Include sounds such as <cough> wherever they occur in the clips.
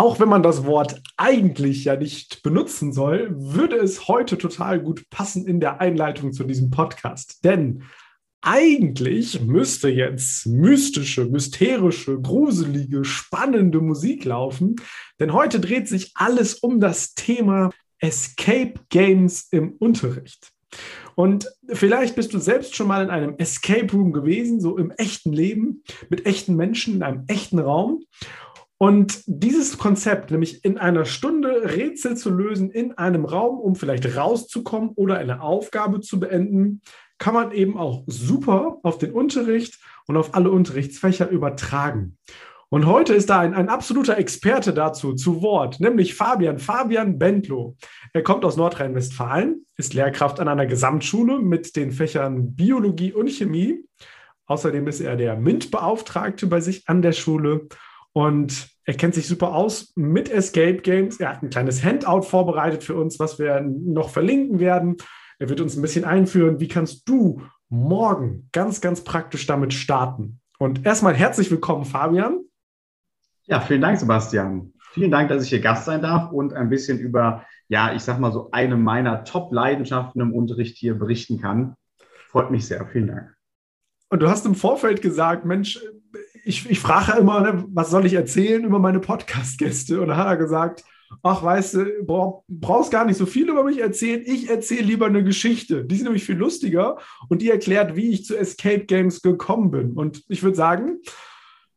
Auch wenn man das Wort eigentlich ja nicht benutzen soll, würde es heute total gut passen in der Einleitung zu diesem Podcast. Denn eigentlich müsste jetzt mystische, mysterische, gruselige, spannende Musik laufen. Denn heute dreht sich alles um das Thema Escape Games im Unterricht. Und vielleicht bist du selbst schon mal in einem Escape Room gewesen, so im echten Leben, mit echten Menschen in einem echten Raum. Und dieses Konzept, nämlich in einer Stunde Rätsel zu lösen in einem Raum, um vielleicht rauszukommen oder eine Aufgabe zu beenden, kann man eben auch super auf den Unterricht und auf alle Unterrichtsfächer übertragen. Und heute ist da ein, ein absoluter Experte dazu zu Wort, nämlich Fabian, Fabian Bentlow. Er kommt aus Nordrhein-Westfalen, ist Lehrkraft an einer Gesamtschule mit den Fächern Biologie und Chemie. Außerdem ist er der MINT-Beauftragte bei sich an der Schule und er kennt sich super aus mit Escape Games. Er hat ein kleines Handout vorbereitet für uns, was wir noch verlinken werden. Er wird uns ein bisschen einführen, wie kannst du morgen ganz, ganz praktisch damit starten. Und erstmal herzlich willkommen, Fabian. Ja, vielen Dank, Sebastian. Vielen Dank, dass ich hier Gast sein darf und ein bisschen über, ja, ich sag mal so eine meiner Top-Leidenschaften im Unterricht hier berichten kann. Freut mich sehr. Vielen Dank. Und du hast im Vorfeld gesagt, Mensch, ich, ich frage immer, ne, was soll ich erzählen über meine Podcast-Gäste? Und da hat er gesagt, ach, weißt du, brauch, brauchst gar nicht so viel über mich erzählen. Ich erzähle lieber eine Geschichte. Die ist nämlich viel lustiger und die erklärt, wie ich zu Escape Games gekommen bin. Und ich würde sagen,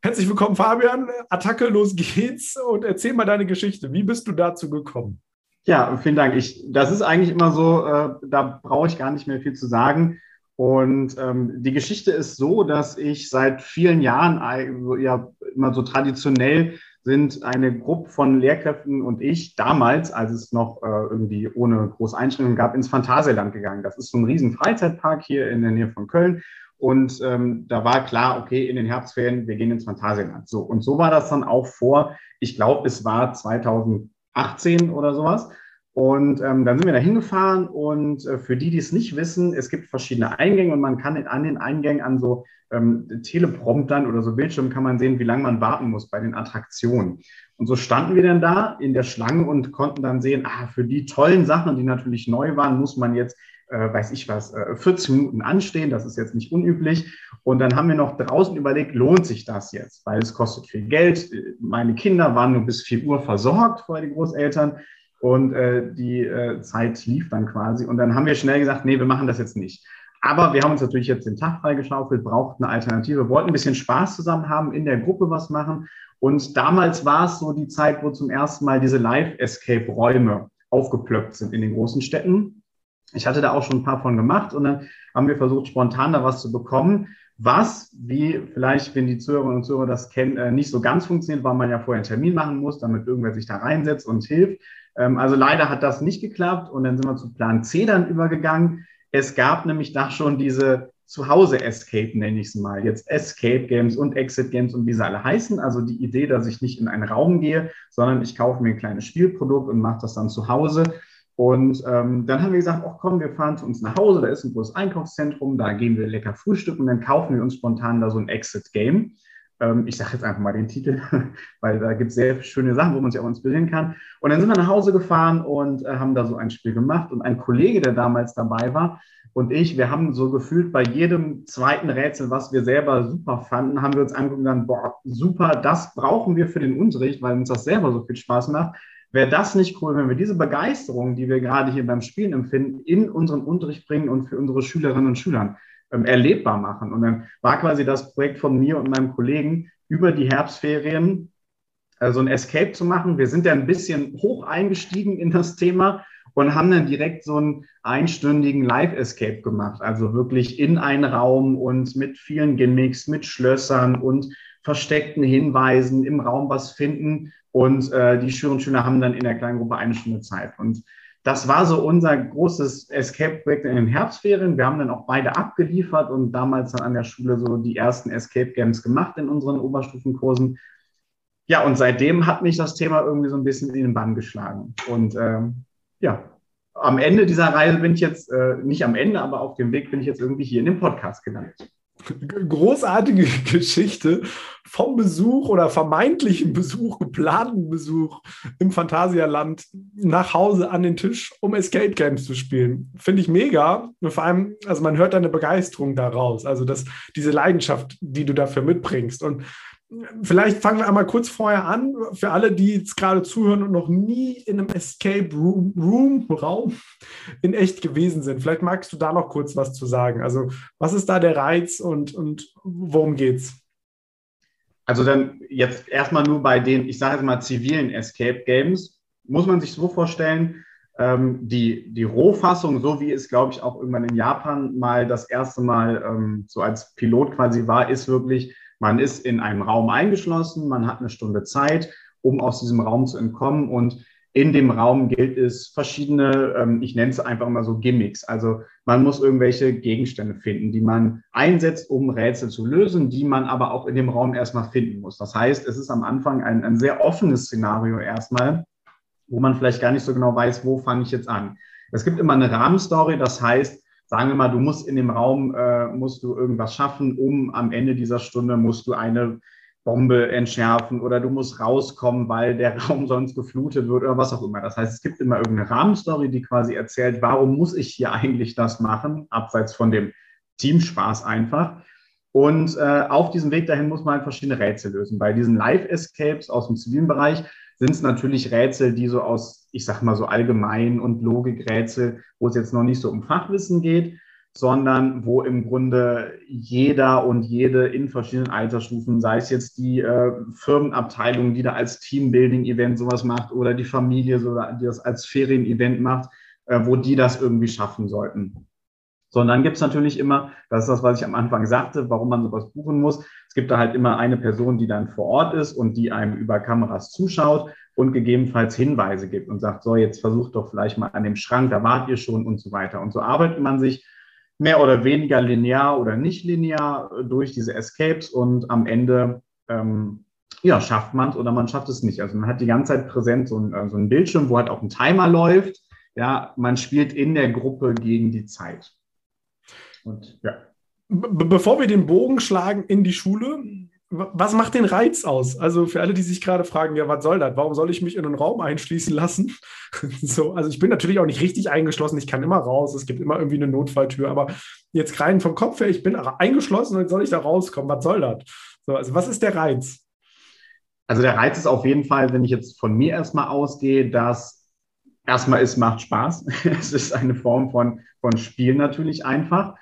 herzlich willkommen, Fabian. Attacke, los geht's und erzähl mal deine Geschichte. Wie bist du dazu gekommen? Ja, vielen Dank. Ich, das ist eigentlich immer so, äh, da brauche ich gar nicht mehr viel zu sagen. Und ähm, die Geschichte ist so, dass ich seit vielen Jahren ja immer so traditionell sind eine Gruppe von Lehrkräften und ich damals, als es noch äh, irgendwie ohne große Einschränkungen gab, ins Phantasialand gegangen. Das ist so ein riesen Freizeitpark hier in der Nähe von Köln. Und ähm, da war klar, okay, in den Herbstferien, wir gehen ins Phantasialand. So, und so war das dann auch vor, ich glaube, es war 2018 oder sowas. Und ähm, dann sind wir da hingefahren und äh, für die, die es nicht wissen, es gibt verschiedene Eingänge und man kann in, an den Eingängen an so ähm, Telepromptern oder so Bildschirmen kann man sehen, wie lange man warten muss bei den Attraktionen. Und so standen wir dann da in der Schlange und konnten dann sehen, ah, für die tollen Sachen, die natürlich neu waren, muss man jetzt, äh, weiß ich was, äh, 40 Minuten anstehen. Das ist jetzt nicht unüblich. Und dann haben wir noch draußen überlegt, lohnt sich das jetzt? Weil es kostet viel Geld. Meine Kinder waren nur bis 4 Uhr versorgt, vorher die Großeltern. Und äh, die äh, Zeit lief dann quasi. Und dann haben wir schnell gesagt, nee, wir machen das jetzt nicht. Aber wir haben uns natürlich jetzt den Tag freigeschaufelt, braucht eine Alternative, wollten ein bisschen Spaß zusammen haben, in der Gruppe was machen. Und damals war es so die Zeit, wo zum ersten Mal diese Live-Escape-Räume aufgeplöppt sind in den großen Städten. Ich hatte da auch schon ein paar von gemacht und dann haben wir versucht, spontan da was zu bekommen. Was, wie vielleicht, wenn die Zuhörerinnen und Zuhörer das kennen, äh, nicht so ganz funktioniert, weil man ja vorher einen Termin machen muss, damit irgendwer sich da reinsetzt und hilft. Ähm, also leider hat das nicht geklappt und dann sind wir zu Plan C dann übergegangen. Es gab nämlich da schon diese Zuhause-Escape, nenne ich es mal. Jetzt Escape Games und Exit Games und wie sie alle heißen. Also die Idee, dass ich nicht in einen Raum gehe, sondern ich kaufe mir ein kleines Spielprodukt und mache das dann zu Hause. Und ähm, dann haben wir gesagt, ach komm, wir fahren zu uns nach Hause, da ist ein großes Einkaufszentrum, da gehen wir lecker frühstücken und dann kaufen wir uns spontan da so ein Exit-Game. Ähm, ich sage jetzt einfach mal den Titel, <laughs> weil da gibt es sehr schöne Sachen, wo man sich auch inspirieren kann. Und dann sind wir nach Hause gefahren und äh, haben da so ein Spiel gemacht. Und ein Kollege, der damals dabei war, und ich, wir haben so gefühlt bei jedem zweiten Rätsel, was wir selber super fanden, haben wir uns angeguckt und dann, boah, super, das brauchen wir für den Unterricht, weil uns das selber so viel Spaß macht. wäre das nicht cool, wenn wir diese Begeisterung, die wir gerade hier beim Spielen empfinden, in unseren Unterricht bringen und für unsere Schülerinnen und Schüler ähm, erlebbar machen. Und dann war quasi das Projekt von mir und meinem Kollegen über die Herbstferien äh, so ein Escape zu machen. Wir sind ja ein bisschen hoch eingestiegen in das Thema und haben dann direkt so einen einstündigen Live-Escape gemacht. Also wirklich in einen Raum und mit vielen Gimmicks, mit Schlössern und versteckten Hinweisen im Raum was finden. Und äh, die Schülerinnen und Schüler haben dann in der kleinen Gruppe eine Stunde Zeit. Und das war so unser großes Escape-Projekt in den Herbstferien. Wir haben dann auch beide abgeliefert und damals dann an der Schule so die ersten Escape-Games gemacht in unseren Oberstufenkursen. Ja, und seitdem hat mich das Thema irgendwie so ein bisschen in den Bann geschlagen. Und ähm, ja, am Ende dieser Reise bin ich jetzt, äh, nicht am Ende, aber auf dem Weg bin ich jetzt irgendwie hier in dem Podcast gelandet. Großartige <laughs> Geschichte vom Besuch oder vermeintlichen Besuch, geplanten Besuch im Phantasialand nach Hause an den Tisch, um Escape Games zu spielen. Finde ich mega. Und vor allem, also man hört deine Begeisterung daraus, also das, diese Leidenschaft, die du dafür mitbringst. Und vielleicht fangen wir einmal kurz vorher an, für alle, die jetzt gerade zuhören und noch nie in einem Escape Room, Room, Raum in echt gewesen sind. Vielleicht magst du da noch kurz was zu sagen. Also, was ist da der Reiz und, und worum geht's? Also dann jetzt erstmal nur bei den, ich sage jetzt mal, zivilen Escape Games, muss man sich so vorstellen, ähm, die, die Rohfassung, so wie es, glaube ich, auch irgendwann in Japan mal das erste Mal ähm, so als Pilot quasi war, ist wirklich, man ist in einem Raum eingeschlossen, man hat eine Stunde Zeit, um aus diesem Raum zu entkommen und in dem Raum gilt es verschiedene, ähm, ich nenne es einfach mal so Gimmicks. Also man muss irgendwelche Gegenstände finden, die man einsetzt, um Rätsel zu lösen, die man aber auch in dem Raum erstmal finden muss. Das heißt, es ist am Anfang ein, ein sehr offenes Szenario erstmal, wo man vielleicht gar nicht so genau weiß, wo fange ich jetzt an. Es gibt immer eine Rahmenstory, das heißt, sagen wir mal, du musst in dem Raum, äh, musst du irgendwas schaffen, um am Ende dieser Stunde musst du eine Bombe entschärfen oder du musst rauskommen, weil der <laughs> Raum sonst geflutet wird oder was auch immer. Das heißt, es gibt immer irgendeine Rahmenstory, die quasi erzählt, warum muss ich hier eigentlich das machen, abseits von dem Teamspaß einfach. Und äh, auf diesem Weg dahin muss man halt verschiedene Rätsel lösen. Bei diesen Live-Escapes aus dem zivilen Bereich sind es natürlich Rätsel, die so aus, ich sag mal so allgemein und Logikrätsel, wo es jetzt noch nicht so um Fachwissen geht, sondern wo im Grunde jeder und jede in verschiedenen Altersstufen, sei es jetzt die äh, Firmenabteilung, die da als Teambuilding-Event sowas macht oder die Familie, so, die das als Ferien-Event macht, äh, wo die das irgendwie schaffen sollten. Sondern gibt es natürlich immer, das ist das, was ich am Anfang sagte, warum man sowas buchen muss. Es gibt da halt immer eine Person, die dann vor Ort ist und die einem über Kameras zuschaut und gegebenenfalls Hinweise gibt und sagt, so, jetzt versucht doch vielleicht mal an dem Schrank, da wart ihr schon und so weiter. Und so arbeitet man sich mehr oder weniger linear oder nicht linear durch diese Escapes und am Ende ähm, ja, schafft man es oder man schafft es nicht. Also man hat die ganze Zeit präsent so ein, so ein Bildschirm, wo halt auch ein Timer läuft. Ja, man spielt in der Gruppe gegen die Zeit. Und ja. Be bevor wir den Bogen schlagen in die Schule, was macht den Reiz aus? Also für alle, die sich gerade fragen, ja, was soll das? Warum soll ich mich in einen Raum einschließen lassen? <laughs> so, also ich bin natürlich auch nicht richtig eingeschlossen. Ich kann immer raus. Es gibt immer irgendwie eine Notfalltür. Aber jetzt rein vom Kopf her, ich bin eingeschlossen und jetzt soll ich da rauskommen. Was soll das? So, also was ist der Reiz? Also der Reiz ist auf jeden Fall, wenn ich jetzt von mir erstmal ausgehe, dass erstmal es macht Spaß. <laughs> es ist eine Form von, von Spiel natürlich einfach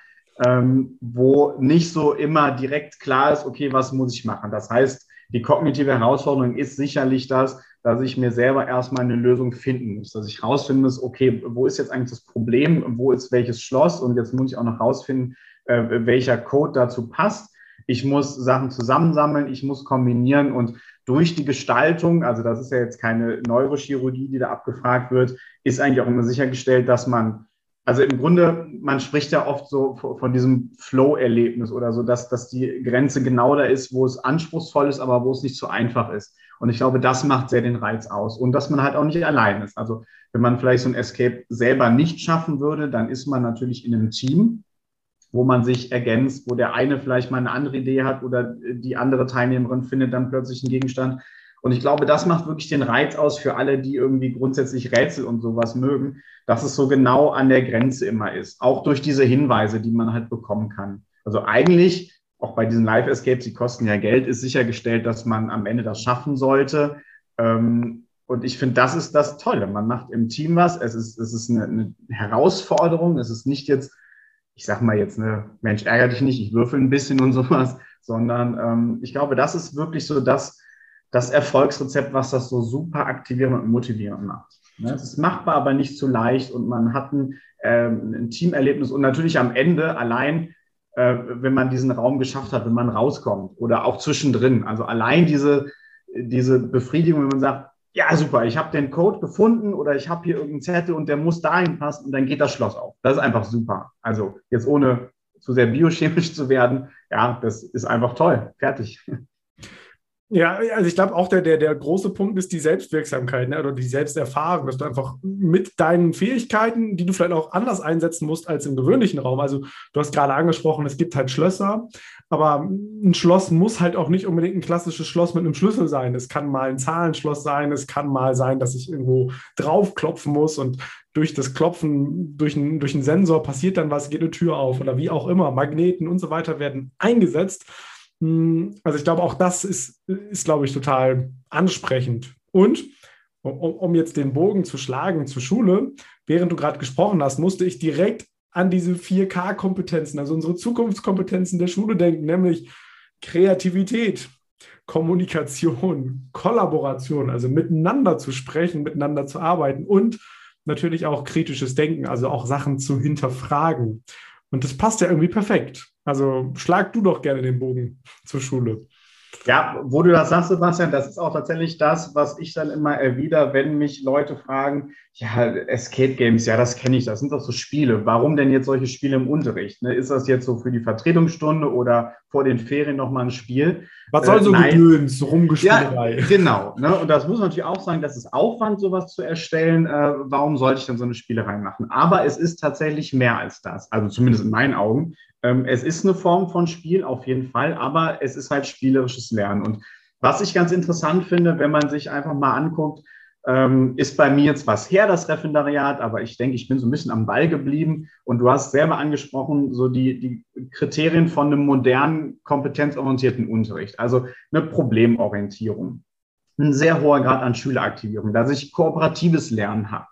ähm, wo nicht so immer direkt klar ist, okay, was muss ich machen? Das heißt, die kognitive Herausforderung ist sicherlich das, dass ich mir selber erstmal eine Lösung finden muss, dass ich rausfinden muss, okay, wo ist jetzt eigentlich das Problem, wo ist welches Schloss und jetzt muss ich auch noch rausfinden, äh, welcher Code dazu passt. Ich muss Sachen zusammensammeln, ich muss kombinieren und durch die Gestaltung, also das ist ja jetzt keine Neurochirurgie, die da abgefragt wird, ist eigentlich auch immer sichergestellt, dass man also im Grunde, man spricht ja oft so von diesem Flow-Erlebnis oder so, dass, dass die Grenze genau da ist, wo es anspruchsvoll ist, aber wo es nicht so einfach ist. Und ich glaube, das macht sehr den Reiz aus. Und dass man halt auch nicht allein ist. Also wenn man vielleicht so ein Escape selber nicht schaffen würde, dann ist man natürlich in einem Team, wo man sich ergänzt, wo der eine vielleicht mal eine andere Idee hat oder die andere Teilnehmerin findet dann plötzlich einen Gegenstand, und ich glaube, das macht wirklich den Reiz aus für alle, die irgendwie grundsätzlich Rätsel und sowas mögen, dass es so genau an der Grenze immer ist. Auch durch diese Hinweise, die man halt bekommen kann. Also eigentlich, auch bei diesen Live-Escapes, die kosten ja Geld, ist sichergestellt, dass man am Ende das schaffen sollte. Ähm, und ich finde, das ist das Tolle. Man macht im Team was. Es ist, es ist eine, eine Herausforderung. Es ist nicht jetzt, ich sag mal jetzt, ne, Mensch, ärgere dich nicht, ich würfel ein bisschen und sowas, sondern ähm, ich glaube, das ist wirklich so das, das Erfolgsrezept, was das so super aktivierend und motivierend macht. Ne? Es ist machbar, aber nicht zu leicht und man hat ein, ähm, ein Teamerlebnis und natürlich am Ende allein, äh, wenn man diesen Raum geschafft hat, wenn man rauskommt oder auch zwischendrin. Also allein diese, diese Befriedigung, wenn man sagt, ja, super, ich habe den Code gefunden oder ich habe hier irgendeinen Zettel und der muss dahin passen und dann geht das Schloss auf. Das ist einfach super. Also jetzt ohne zu sehr biochemisch zu werden, ja, das ist einfach toll. Fertig. Ja, also ich glaube auch der, der, der große Punkt ist die Selbstwirksamkeit ne, oder die Selbsterfahrung, dass du einfach mit deinen Fähigkeiten, die du vielleicht auch anders einsetzen musst als im gewöhnlichen Raum. Also du hast gerade angesprochen, es gibt halt Schlösser, aber ein Schloss muss halt auch nicht unbedingt ein klassisches Schloss mit einem Schlüssel sein. Es kann mal ein Zahlenschloss sein, es kann mal sein, dass ich irgendwo draufklopfen muss und durch das Klopfen, durch, ein, durch einen Sensor passiert dann was, geht eine Tür auf oder wie auch immer. Magneten und so weiter werden eingesetzt. Hm, also ich glaube, auch das ist, ist glaube ich, total ansprechend. Und um, um jetzt den Bogen zu schlagen zur Schule, während du gerade gesprochen hast, musste ich direkt an diese 4K-Kompetenzen, also unsere Zukunftskompetenzen der Schule denken, nämlich Kreativität, Kommunikation, Kollaboration, also miteinander zu sprechen, miteinander zu arbeiten und natürlich auch kritisches Denken, also auch Sachen zu hinterfragen. Und das passt ja irgendwie perfekt. Also schlag du doch gerne den Bogen zur Schule. Ja, wo du das sagst, Sebastian, das ist auch tatsächlich das, was ich dann immer erwider, wenn mich Leute fragen, ja, Escape Games, ja, das kenne ich, das sind doch so Spiele. Warum denn jetzt solche Spiele im Unterricht? Ne? Ist das jetzt so für die Vertretungsstunde oder vor den Ferien nochmal ein Spiel? Was soll äh, so äh, Gedöns, Rumgespielerei? Ja, <laughs> genau. Ne? Und das muss man natürlich auch sagen, das ist Aufwand, sowas zu erstellen. Äh, warum sollte ich dann so eine Spielerei machen? Aber es ist tatsächlich mehr als das, also zumindest in meinen Augen. Ähm, es ist eine Form von Spiel, auf jeden Fall, aber es ist halt spielerisches Lernen. Und was ich ganz interessant finde, wenn man sich einfach mal anguckt, ähm, ist bei mir jetzt was her, das Referendariat, aber ich denke, ich bin so ein bisschen am Ball geblieben. Und du hast selber angesprochen, so die, die Kriterien von einem modernen, kompetenzorientierten Unterricht, also eine Problemorientierung, ein sehr hoher Grad an Schüleraktivierung, dass ich kooperatives Lernen habe.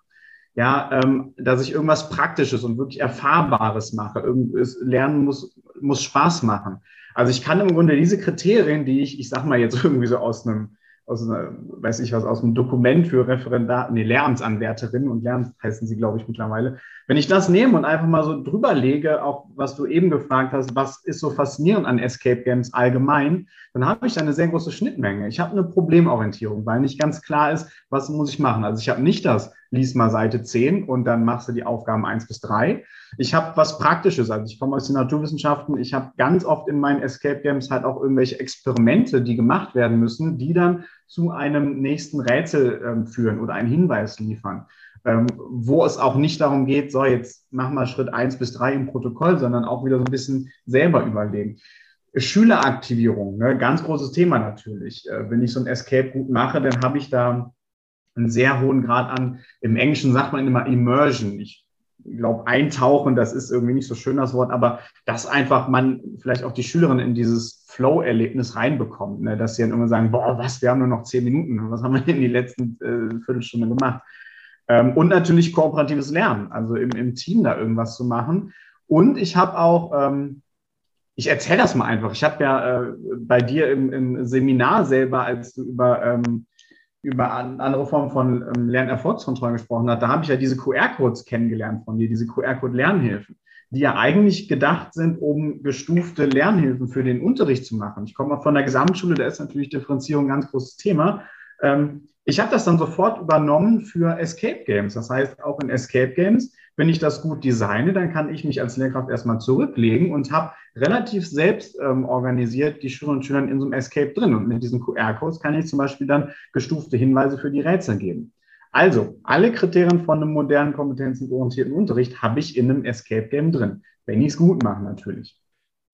Ja, ähm, dass ich irgendwas Praktisches und wirklich Erfahrbares mache. Irgendwas Lernen muss, muss Spaß machen. Also ich kann im Grunde diese Kriterien, die ich, ich sag mal jetzt <laughs> irgendwie so aus einem aus einer, weiß ich was, aus einem Dokument für Referendar, nee, Lehramtsanwärterinnen und Lehramt heißen sie, glaube ich, mittlerweile. Wenn ich das nehme und einfach mal so drüber lege, auch was du eben gefragt hast, was ist so faszinierend an Escape Games allgemein, dann habe ich eine sehr große Schnittmenge. Ich habe eine Problemorientierung, weil nicht ganz klar ist, was muss ich machen. Also ich habe nicht das, lies mal Seite 10 und dann machst du die Aufgaben 1 bis 3. Ich habe was Praktisches, also ich komme aus den Naturwissenschaften, ich habe ganz oft in meinen Escape Games halt auch irgendwelche Experimente, die gemacht werden müssen, die dann zu einem nächsten Rätsel ähm, führen oder einen Hinweis liefern. Ähm, wo es auch nicht darum geht, so jetzt mach mal Schritt eins bis drei im Protokoll, sondern auch wieder so ein bisschen selber überlegen. Schüleraktivierung, ne, ganz großes Thema natürlich. Äh, wenn ich so ein Escape gut mache, dann habe ich da einen sehr hohen Grad an, im Englischen sagt man immer Immersion. Ich glaube, eintauchen, das ist irgendwie nicht so schön das Wort, aber dass einfach man vielleicht auch die Schülerinnen in dieses Flow-Erlebnis reinbekommt, ne? dass sie dann irgendwann sagen, boah, was, wir haben nur noch zehn Minuten, was haben wir in die letzten äh, Viertelstunde gemacht? Ähm, und natürlich kooperatives Lernen, also im, im Team da irgendwas zu machen. Und ich habe auch, ähm, ich erzähle das mal einfach, ich habe ja äh, bei dir im, im, Seminar selber, als du über ähm, über andere Formen von ähm, Lernerfolgskontrollen gesprochen hast, da habe ich ja diese QR-Codes kennengelernt von dir, diese QR-Code-Lernhilfen, die ja eigentlich gedacht sind, um gestufte Lernhilfen für den Unterricht zu machen. Ich komme mal von der Gesamtschule, da ist natürlich Differenzierung ein ganz großes Thema. Ähm, ich habe das dann sofort übernommen für Escape Games. Das heißt, auch in Escape Games, wenn ich das gut designe, dann kann ich mich als Lehrkraft erstmal zurücklegen und habe relativ selbst ähm, organisiert die Schülerinnen und Schüler in so einem Escape drin. Und mit diesen QR-Codes kann ich zum Beispiel dann gestufte Hinweise für die Rätsel geben. Also, alle Kriterien von einem modernen, kompetenzenorientierten Unterricht habe ich in einem Escape Game drin. Wenn ich es gut mache, natürlich.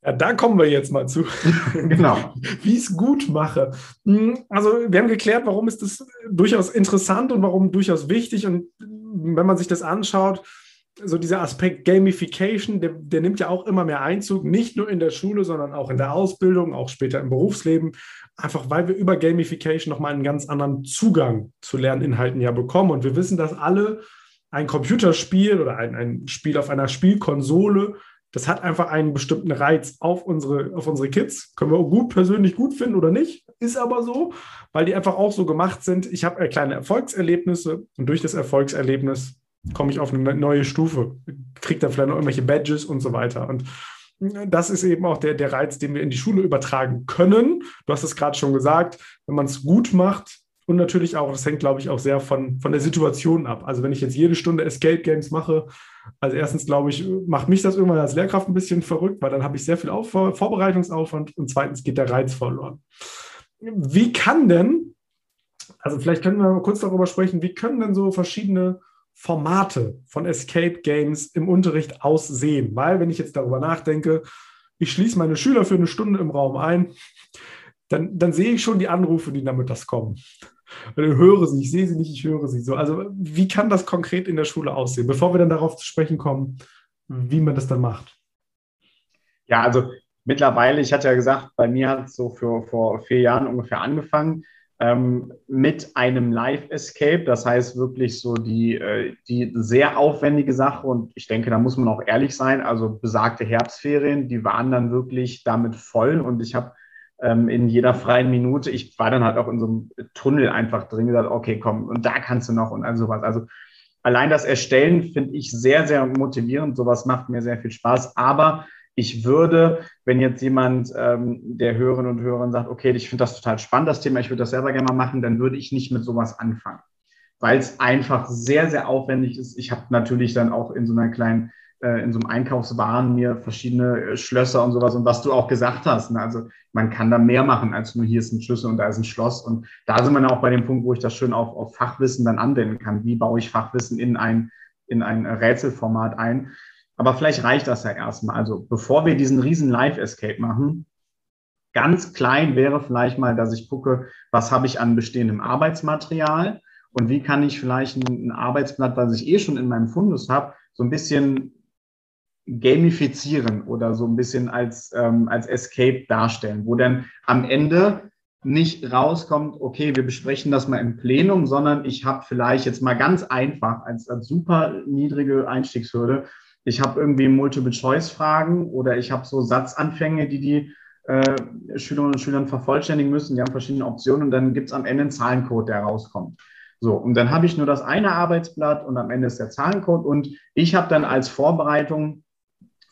Ja, da kommen wir jetzt mal zu. <laughs> genau. <laughs> Wie ich es gut mache. Hm, also, wir haben geklärt, warum ist das durchaus interessant und warum durchaus wichtig. Und wenn man sich das anschaut, so dieser Aspekt Gamification, der, der, nimmt ja auch immer mehr Einzug, nicht nur in der Schule, sondern auch in der Ausbildung, auch später im Berufsleben. Einfach weil wir über Gamification nochmal einen ganz anderen Zugang zu Lerninhalten ja bekommen. Und wir wissen, dass alle ein Computerspiel oder ein, ein Spiel auf einer Spielkonsole, das hat einfach einen bestimmten Reiz auf unsere, auf unsere Kids. Können wir gut persönlich gut finden oder nicht, ist aber so, weil die einfach auch so gemacht sind. Ich habe kleine Erfolgserlebnisse und durch das Erfolgserlebnis komme ich auf eine neue Stufe, kriege dann vielleicht noch irgendwelche Badges und so weiter. Und das ist eben auch der, der Reiz, den wir in die Schule übertragen können. Du hast es gerade schon gesagt, wenn man es gut macht und natürlich auch, das hängt, glaube ich, auch sehr von, von der Situation ab. Also wenn ich jetzt jede Stunde Escape Games mache, also erstens, glaube ich, macht mich das irgendwann als Lehrkraft ein bisschen verrückt, weil dann habe ich sehr viel Auf Vorbereitungsaufwand und zweitens geht der Reiz verloren. Wie kann denn, also vielleicht können wir mal kurz darüber sprechen, wie können denn so verschiedene Formate von Escape Games im Unterricht aussehen? Weil, wenn ich jetzt darüber nachdenke, ich schließe meine Schüler für eine Stunde im Raum ein, dann, dann sehe ich schon die Anrufe, die damit das kommen. Ich höre sie, ich sehe sie nicht, ich höre sie so. Also, wie kann das konkret in der Schule aussehen, bevor wir dann darauf zu sprechen kommen, wie man das dann macht? Ja, also mittlerweile, ich hatte ja gesagt, bei mir hat es so für, vor vier Jahren ungefähr angefangen ähm, mit einem Live-Escape. Das heißt wirklich so die, äh, die sehr aufwendige Sache. Und ich denke, da muss man auch ehrlich sein. Also besagte Herbstferien, die waren dann wirklich damit voll. Und ich habe ähm, in jeder freien Minute, ich war dann halt auch in so einem Tunnel einfach drin gesagt, okay, komm, und da kannst du noch und all sowas. Also allein das Erstellen finde ich sehr, sehr motivierend. Sowas macht mir sehr viel Spaß. Aber ich würde, wenn jetzt jemand ähm, der Hörerinnen und Hörer sagt, okay, ich finde das total spannend, das Thema, ich würde das selber gerne mal machen, dann würde ich nicht mit sowas anfangen, weil es einfach sehr, sehr aufwendig ist. Ich habe natürlich dann auch in so einer kleinen, äh, in so einem Einkaufswaren mir verschiedene äh, Schlösser und sowas und was du auch gesagt hast. Ne? Also man kann da mehr machen als nur hier ist ein Schlüssel und da ist ein Schloss. Und da sind wir dann auch bei dem Punkt, wo ich das schön auf, auf Fachwissen dann anwenden kann. Wie baue ich Fachwissen in ein, in ein Rätselformat ein? Aber vielleicht reicht das ja erstmal. Also bevor wir diesen riesen Live-Escape machen, ganz klein wäre vielleicht mal, dass ich gucke, was habe ich an bestehendem Arbeitsmaterial und wie kann ich vielleicht ein, ein Arbeitsblatt, was ich eh schon in meinem Fundus habe, so ein bisschen gamifizieren oder so ein bisschen als, ähm, als Escape darstellen, wo dann am Ende nicht rauskommt, okay, wir besprechen das mal im Plenum, sondern ich habe vielleicht jetzt mal ganz einfach als, als super niedrige Einstiegshürde ich habe irgendwie Multiple-Choice-Fragen oder ich habe so Satzanfänge, die die äh, Schülerinnen und Schüler vervollständigen müssen. Die haben verschiedene Optionen und dann gibt es am Ende einen Zahlencode, der rauskommt. So, und dann habe ich nur das eine Arbeitsblatt und am Ende ist der Zahlencode und ich habe dann als Vorbereitung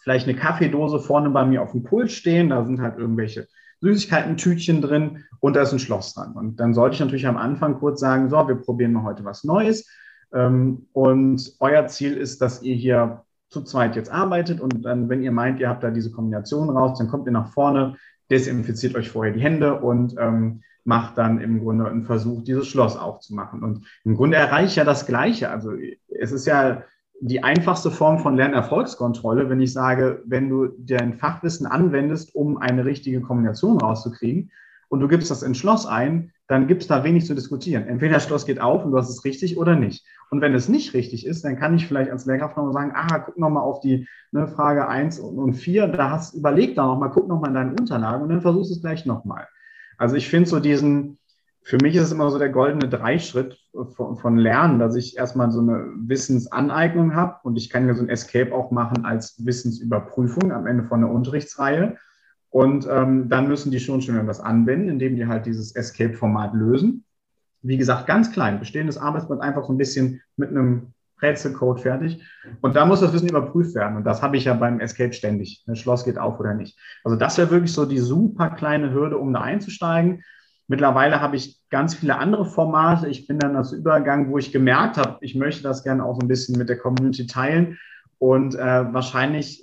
vielleicht eine Kaffeedose vorne bei mir auf dem Pult stehen, da sind halt irgendwelche Süßigkeiten-Tütchen drin und da ist ein Schloss dran. Und dann sollte ich natürlich am Anfang kurz sagen, so, wir probieren mal heute was Neues. Ähm, und euer Ziel ist, dass ihr hier zu zweit jetzt arbeitet und dann, wenn ihr meint, ihr habt da diese Kombination raus, dann kommt ihr nach vorne, desinfiziert euch vorher die Hände und ähm, macht dann im Grunde einen Versuch, dieses Schloss aufzumachen. Und im Grunde erreiche ich ja das Gleiche. Also es ist ja die einfachste Form von Lernerfolgskontrolle, wenn ich sage, wenn du dein Fachwissen anwendest, um eine richtige Kombination rauszukriegen und du gibst das ins Schloss ein, dann gibt es da wenig zu diskutieren. Entweder das Schloss geht auf und du hast es richtig oder nicht. Und wenn es nicht richtig ist, dann kann ich vielleicht als Lehrkraft nochmal sagen, aha, guck nochmal auf die ne, Frage 1 und 4, da hast überlegt da nochmal, guck nochmal in deinen Unterlagen und dann versuchst es gleich nochmal. Also ich finde so diesen, für mich ist es immer so der goldene Dreischritt von, von Lernen, dass ich erstmal so eine Wissensaneignung habe und ich kann ja so ein Escape auch machen als Wissensüberprüfung am Ende von der Unterrichtsreihe. Und ähm, dann müssen die schon schon das anwenden, indem die halt dieses Escape-Format lösen. Wie gesagt, ganz klein, bestehendes Arbeitsblatt einfach so ein bisschen mit einem Rätselcode fertig. Und da muss das Wissen überprüft werden. Und das habe ich ja beim Escape ständig. Das Schloss geht auf oder nicht. Also das wäre wirklich so die super kleine Hürde, um da einzusteigen. Mittlerweile habe ich ganz viele andere Formate. Ich bin dann als Übergang, wo ich gemerkt habe, ich möchte das gerne auch so ein bisschen mit der Community teilen. Und äh, wahrscheinlich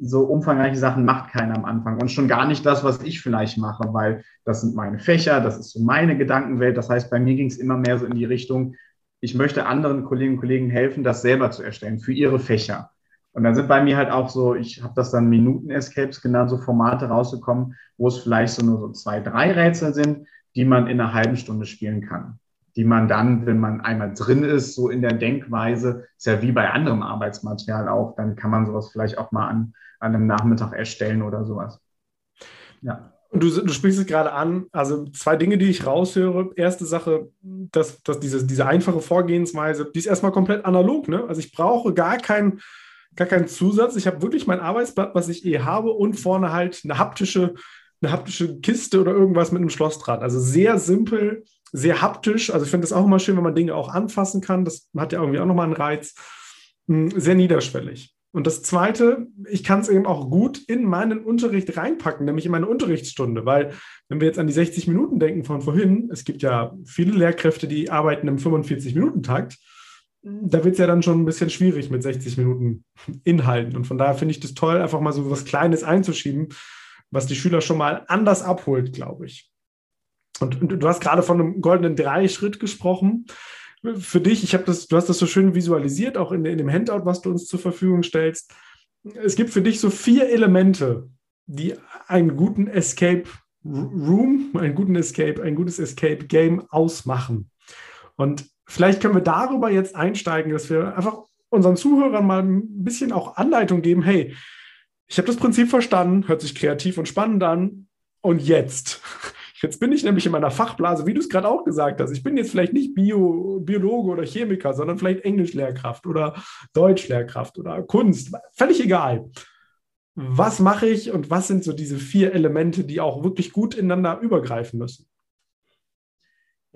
so umfangreiche Sachen macht keiner am Anfang und schon gar nicht das, was ich vielleicht mache, weil das sind meine Fächer, das ist so meine Gedankenwelt. Das heißt, bei mir ging es immer mehr so in die Richtung, ich möchte anderen Kolleginnen und Kollegen helfen, das selber zu erstellen für ihre Fächer. Und dann sind bei mir halt auch so, ich habe das dann Minuten-Escapes genannt, so Formate rausgekommen, wo es vielleicht so nur so zwei, drei Rätsel sind, die man in einer halben Stunde spielen kann die man dann, wenn man einmal drin ist, so in der Denkweise, ist ja wie bei anderem Arbeitsmaterial auch, dann kann man sowas vielleicht auch mal an, an einem Nachmittag erstellen oder sowas. Ja. Du, du sprichst es gerade an, also zwei Dinge, die ich raushöre. Erste Sache, dass, dass diese, diese einfache Vorgehensweise, die ist erstmal komplett analog. Ne? Also ich brauche gar keinen gar keinen Zusatz. Ich habe wirklich mein Arbeitsblatt, was ich eh habe, und vorne halt eine haptische, eine haptische Kiste oder irgendwas mit einem Schlossdraht. Also sehr simpel, sehr haptisch. Also ich finde es auch immer schön, wenn man Dinge auch anfassen kann. Das hat ja irgendwie auch nochmal einen Reiz. Hm, sehr niederschwellig. Und das Zweite, ich kann es eben auch gut in meinen Unterricht reinpacken, nämlich in meine Unterrichtsstunde, weil wenn wir jetzt an die 60 Minuten denken von vorhin, es gibt ja viele Lehrkräfte, die arbeiten im 45-Minuten-Takt, da wird es ja dann schon ein bisschen schwierig mit 60 Minuten Inhalten. Und von daher finde ich das toll, einfach mal so was Kleines einzuschieben, was die Schüler schon mal anders abholt, glaube ich. Und, und, du hast gerade von einem goldenen Dreischritt gesprochen für dich, ich habe das, du hast das so schön visualisiert, auch in, in dem Handout, was du uns zur Verfügung stellst. Es gibt für dich so vier Elemente, die einen guten Escape Room, einen guten Escape, ein gutes Escape Game ausmachen. Und vielleicht können wir darüber jetzt einsteigen, dass wir einfach unseren Zuhörern mal ein bisschen auch Anleitung geben. Hey, ich habe das Prinzip verstanden, hört sich kreativ und spannend an. Und jetzt? <laughs> Jetzt bin ich nämlich in meiner Fachblase, wie du es gerade auch gesagt hast. Ich bin jetzt vielleicht nicht Bio, Biologe oder Chemiker, sondern vielleicht Englischlehrkraft oder Deutschlehrkraft oder Kunst. Völlig egal. Was mache ich und was sind so diese vier Elemente, die auch wirklich gut ineinander übergreifen müssen?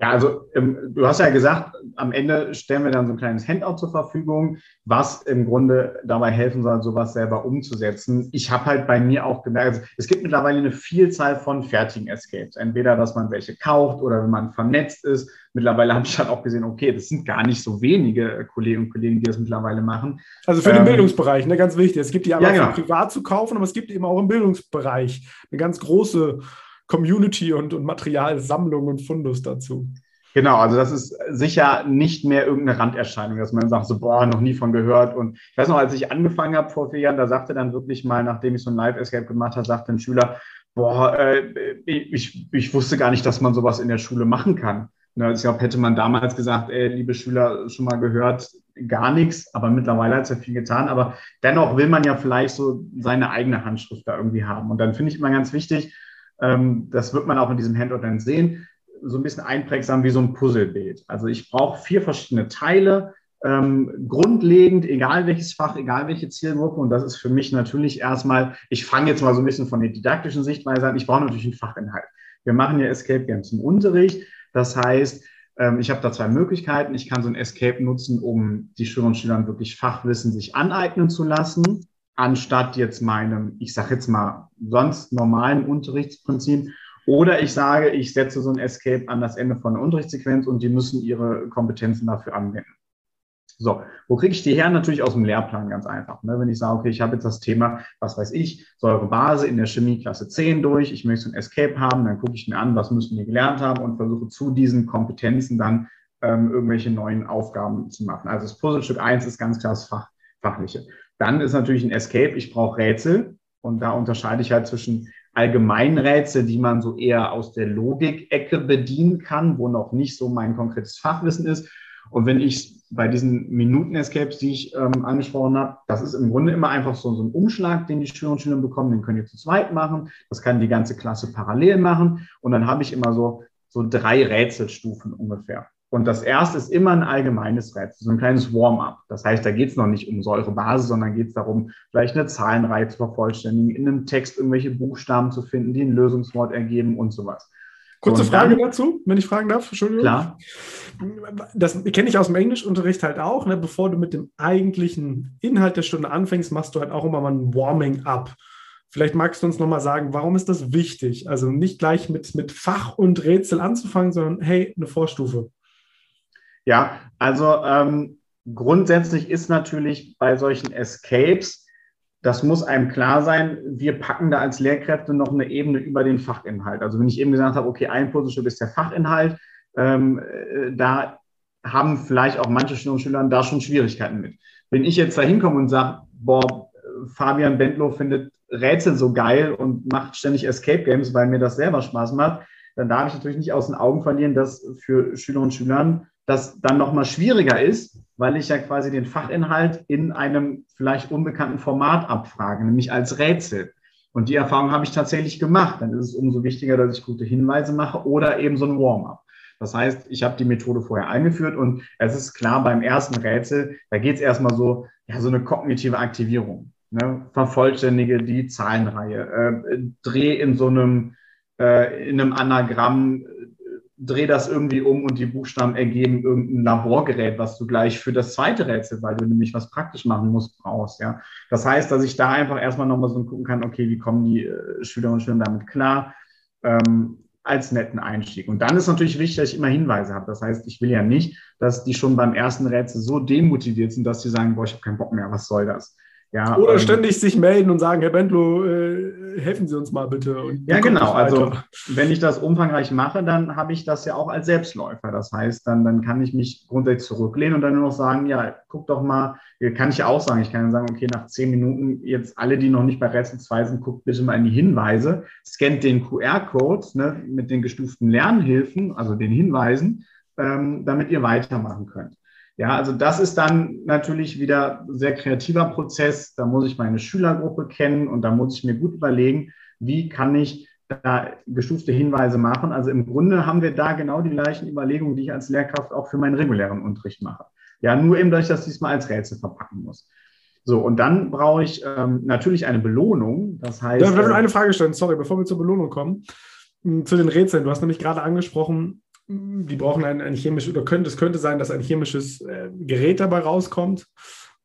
Ja, also ähm, du hast ja gesagt, am Ende stellen wir dann so ein kleines Handout zur Verfügung, was im Grunde dabei helfen soll, sowas selber umzusetzen. Ich habe halt bei mir auch gemerkt, also es gibt mittlerweile eine Vielzahl von fertigen Escapes. Entweder, dass man welche kauft oder wenn man vernetzt ist. Mittlerweile habe ich halt auch gesehen, okay, das sind gar nicht so wenige Kolleginnen und Kollegen, die das mittlerweile machen. Also für ähm, den Bildungsbereich, ne, ganz wichtig. Es gibt die aber ja, genau. privat zu kaufen, aber es gibt eben auch im Bildungsbereich eine ganz große Community und, und Materialsammlung und Fundus dazu. Genau, also das ist sicher nicht mehr irgendeine Randerscheinung, dass man sagt, so, boah, noch nie von gehört. Und ich weiß noch, als ich angefangen habe vor vier Jahren, da sagte dann wirklich mal, nachdem ich so ein Live-Escape gemacht habe, sagte ein Schüler, boah, äh, ich, ich wusste gar nicht, dass man sowas in der Schule machen kann. Ne, ich glaube, hätte man damals gesagt, ey, liebe Schüler, schon mal gehört, gar nichts, aber mittlerweile hat es ja viel getan. Aber dennoch will man ja vielleicht so seine eigene Handschrift da irgendwie haben. Und dann finde ich immer ganz wichtig, das wird man auch in diesem Handout dann sehen, so ein bisschen einprägsam wie so ein Puzzlebild. Also ich brauche vier verschiedene Teile, ähm, grundlegend, egal welches Fach, egal welche Zielgruppe. Und das ist für mich natürlich erstmal, ich fange jetzt mal so ein bisschen von der didaktischen Sichtweise an, ich brauche natürlich einen Fachinhalt. Wir machen ja Escape Games im Unterricht. Das heißt, ähm, ich habe da zwei Möglichkeiten. Ich kann so ein Escape nutzen, um die Schülerinnen und Schüler wirklich Fachwissen sich aneignen zu lassen anstatt jetzt meinem, ich sage jetzt mal, sonst normalen Unterrichtsprinzip. Oder ich sage, ich setze so ein Escape an das Ende von einer Unterrichtssequenz und die müssen ihre Kompetenzen dafür anwenden. So, wo kriege ich die her? Natürlich aus dem Lehrplan ganz einfach. Ne? Wenn ich sage, okay, ich habe jetzt das Thema, was weiß ich, Säurebase in der Chemie Klasse 10 durch, ich möchte ein Escape haben, dann gucke ich mir an, was müssen die gelernt haben und versuche zu diesen Kompetenzen dann ähm, irgendwelche neuen Aufgaben zu machen. Also das Puzzlestück 1 ist ganz klar das Fach, Fachliche. Dann ist natürlich ein Escape, ich brauche Rätsel. Und da unterscheide ich halt zwischen Allgemeinrätsel, die man so eher aus der Logik-Ecke bedienen kann, wo noch nicht so mein konkretes Fachwissen ist. Und wenn ich bei diesen Minuten-Escapes, die ich ähm, angesprochen habe, das ist im Grunde immer einfach so, so ein Umschlag, den die Schülerinnen und Schüler bekommen, den können die zu zweit machen. Das kann die ganze Klasse parallel machen. Und dann habe ich immer so, so drei Rätselstufen ungefähr. Und das erste ist immer ein allgemeines Rätsel, so ein kleines Warm-up. Das heißt, da geht es noch nicht um Säurebasis, sondern geht es darum, vielleicht eine Zahlenreihe zu vervollständigen, in einem Text irgendwelche Buchstaben zu finden, die ein Lösungswort ergeben und sowas. Kurze so, Frage dann, dazu, wenn ich fragen darf, Entschuldigung. Klar. Das kenne ich aus dem Englischunterricht halt auch. Ne? Bevor du mit dem eigentlichen Inhalt der Stunde anfängst, machst du halt auch immer mal ein Warming-up. Vielleicht magst du uns nochmal sagen, warum ist das wichtig? Also nicht gleich mit, mit Fach und Rätsel anzufangen, sondern hey, eine Vorstufe. Ja, also ähm, grundsätzlich ist natürlich bei solchen Escapes, das muss einem klar sein, wir packen da als Lehrkräfte noch eine Ebene über den Fachinhalt. Also wenn ich eben gesagt habe, okay, ein Puzzlestück ist der Fachinhalt, ähm, äh, da haben vielleicht auch manche Schülerinnen und Schüler da schon Schwierigkeiten mit. Wenn ich jetzt da hinkomme und sage, boah, Fabian Bentlow findet Rätsel so geil und macht ständig Escape Games, weil mir das selber Spaß macht, dann darf ich natürlich nicht aus den Augen verlieren, dass für Schüler und Schülern das dann nochmal schwieriger ist, weil ich ja quasi den Fachinhalt in einem vielleicht unbekannten Format abfrage, nämlich als Rätsel. Und die Erfahrung habe ich tatsächlich gemacht. Dann ist es umso wichtiger, dass ich gute Hinweise mache oder eben so ein Warm-up. Das heißt, ich habe die Methode vorher eingeführt und es ist klar, beim ersten Rätsel, da geht es erstmal so, ja, so eine kognitive Aktivierung. Ne? Vervollständige die Zahlenreihe, äh, dreh in so einem, äh, in einem Anagramm dreh das irgendwie um und die Buchstaben ergeben irgendein Laborgerät, was du gleich für das zweite Rätsel, weil du nämlich was praktisch machen musst, brauchst. Ja. Das heißt, dass ich da einfach erstmal nochmal so gucken kann, okay, wie kommen die äh, Schülerinnen und Schüler damit klar, ähm, als netten Einstieg. Und dann ist natürlich wichtig, dass ich immer Hinweise habe. Das heißt, ich will ja nicht, dass die schon beim ersten Rätsel so demotiviert sind, dass sie sagen, boah, ich habe keinen Bock mehr, was soll das? Ja, Oder ähm, ständig sich melden und sagen, Herr Bentlo, äh, helfen Sie uns mal bitte. ja, genau. Also wenn ich das umfangreich mache, dann habe ich das ja auch als Selbstläufer. Das heißt, dann, dann kann ich mich grundsätzlich zurücklehnen und dann nur noch sagen, ja, guck doch mal, kann ich ja auch sagen, ich kann sagen, okay, nach zehn Minuten jetzt alle, die noch nicht bei Rätsel 2 sind, guckt bitte mal in die Hinweise, scannt den QR-Code ne, mit den gestuften Lernhilfen, also den Hinweisen, ähm, damit ihr weitermachen könnt. Ja, also das ist dann natürlich wieder ein sehr kreativer Prozess. Da muss ich meine Schülergruppe kennen und da muss ich mir gut überlegen, wie kann ich da gestufte Hinweise machen. Also im Grunde haben wir da genau die gleichen Überlegungen, die ich als Lehrkraft auch für meinen regulären Unterricht mache. Ja, nur eben, dass ich das diesmal als Rätsel verpacken muss. So, und dann brauche ich ähm, natürlich eine Belohnung. Das heißt. Ja, ich will äh, eine Frage stellen, sorry, bevor wir zur Belohnung kommen. Hm, zu den Rätseln. Du hast nämlich gerade angesprochen, die brauchen ein, ein chemisches, oder könnte, es könnte sein, dass ein chemisches äh, Gerät dabei rauskommt,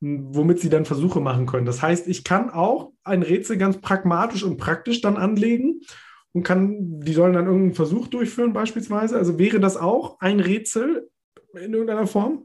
womit sie dann Versuche machen können. Das heißt, ich kann auch ein Rätsel ganz pragmatisch und praktisch dann anlegen und kann, die sollen dann irgendeinen Versuch durchführen beispielsweise. Also wäre das auch ein Rätsel in irgendeiner Form?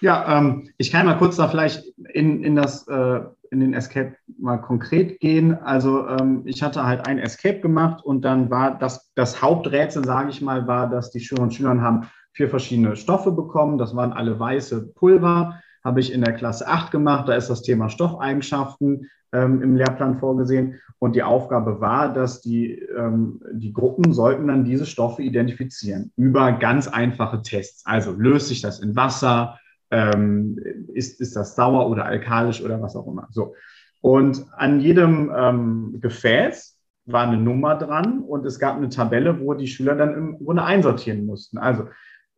Ja, ähm, ich kann mal kurz da vielleicht in, in das äh, in den Escape mal konkret gehen. Also ähm, ich hatte halt ein Escape gemacht und dann war das, das Haupträtsel, sage ich mal, war, dass die Schülerinnen und Schüler haben vier verschiedene Stoffe bekommen. Das waren alle weiße Pulver. Habe ich in der Klasse 8 gemacht. Da ist das Thema Stoffeigenschaften ähm, im Lehrplan vorgesehen. Und die Aufgabe war, dass die, ähm, die Gruppen sollten dann diese Stoffe identifizieren über ganz einfache Tests. Also löst sich das in Wasser? Ähm, ist, ist das sauer oder alkalisch oder was auch immer. So. Und an jedem ähm, Gefäß war eine Nummer dran und es gab eine Tabelle, wo die Schüler dann im Grunde einsortieren mussten. Also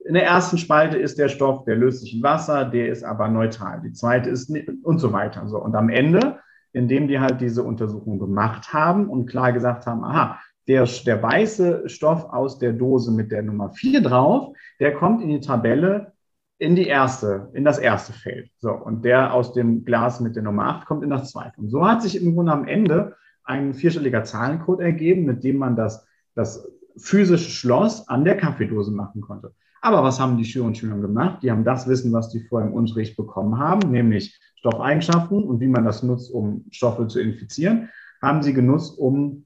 in der ersten Spalte ist der Stoff, der löst sich in Wasser, der ist aber neutral. Die zweite ist und so weiter. So. Und am Ende, indem die halt diese Untersuchung gemacht haben und klar gesagt haben, aha, der, der weiße Stoff aus der Dose mit der Nummer 4 drauf, der kommt in die Tabelle in die erste, in das erste Feld. So, und der aus dem Glas mit der Nummer 8 kommt in das zweite. Und so hat sich im Grunde am Ende ein vierstelliger Zahlencode ergeben, mit dem man das, das physische Schloss an der Kaffeedose machen konnte. Aber was haben die Schüler und Schüler gemacht? Die haben das Wissen, was die vorher im Unterricht bekommen haben, nämlich Stoffeigenschaften und wie man das nutzt, um Stoffe zu infizieren, haben sie genutzt, um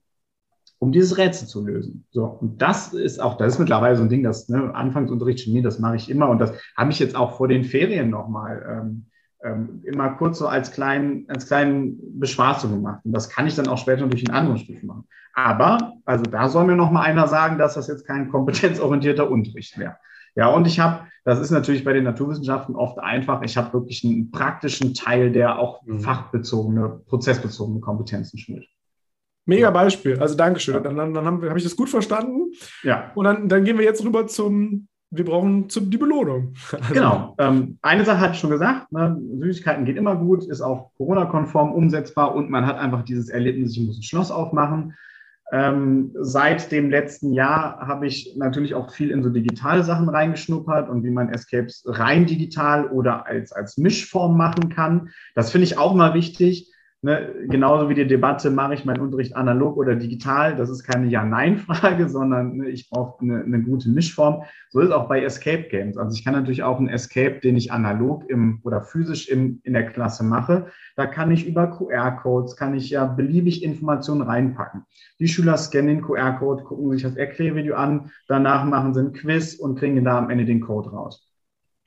um dieses Rätsel zu lösen. So, und das ist auch, das ist mittlerweile so ein Ding, das ne, Anfangsunterricht Chemie, das mache ich immer und das habe ich jetzt auch vor den Ferien nochmal ähm, ähm, immer kurz so als kleinen, als kleinen Beschwarzung gemacht. Und das kann ich dann auch später durch einen anderen Stufen machen. Aber, also da soll mir noch mal einer sagen, dass das jetzt kein kompetenzorientierter Unterricht wäre. Ja, und ich habe, das ist natürlich bei den Naturwissenschaften oft einfach, ich habe wirklich einen praktischen Teil, der auch mhm. fachbezogene, prozessbezogene Kompetenzen schult. Mega Beispiel. Also Dankeschön. Ja. Dann, dann, dann habe hab ich das gut verstanden. Ja. Und dann, dann gehen wir jetzt rüber zum, wir brauchen zum, die Belohnung. Also <laughs> genau. Ähm, eine Sache hatte ich schon gesagt, ne? Süßigkeiten geht immer gut, ist auch Corona-konform umsetzbar und man hat einfach dieses Erlebnis, ich muss ein Schloss aufmachen. Ähm, seit dem letzten Jahr habe ich natürlich auch viel in so digitale Sachen reingeschnuppert und wie man Escapes rein digital oder als, als Mischform machen kann. Das finde ich auch mal wichtig Ne, genauso wie die Debatte, mache ich meinen Unterricht analog oder digital, das ist keine Ja-Nein-Frage, <laughs> sondern ne, ich brauche eine, eine, gute Mischform. So ist es auch bei Escape Games. Also ich kann natürlich auch einen Escape, den ich analog im, oder physisch im, in der Klasse mache, da kann ich über QR-Codes, kann ich ja beliebig Informationen reinpacken. Die Schüler scannen den QR-Code, gucken sich das Erklärvideo an, danach machen sie ein Quiz und kriegen da am Ende den Code raus.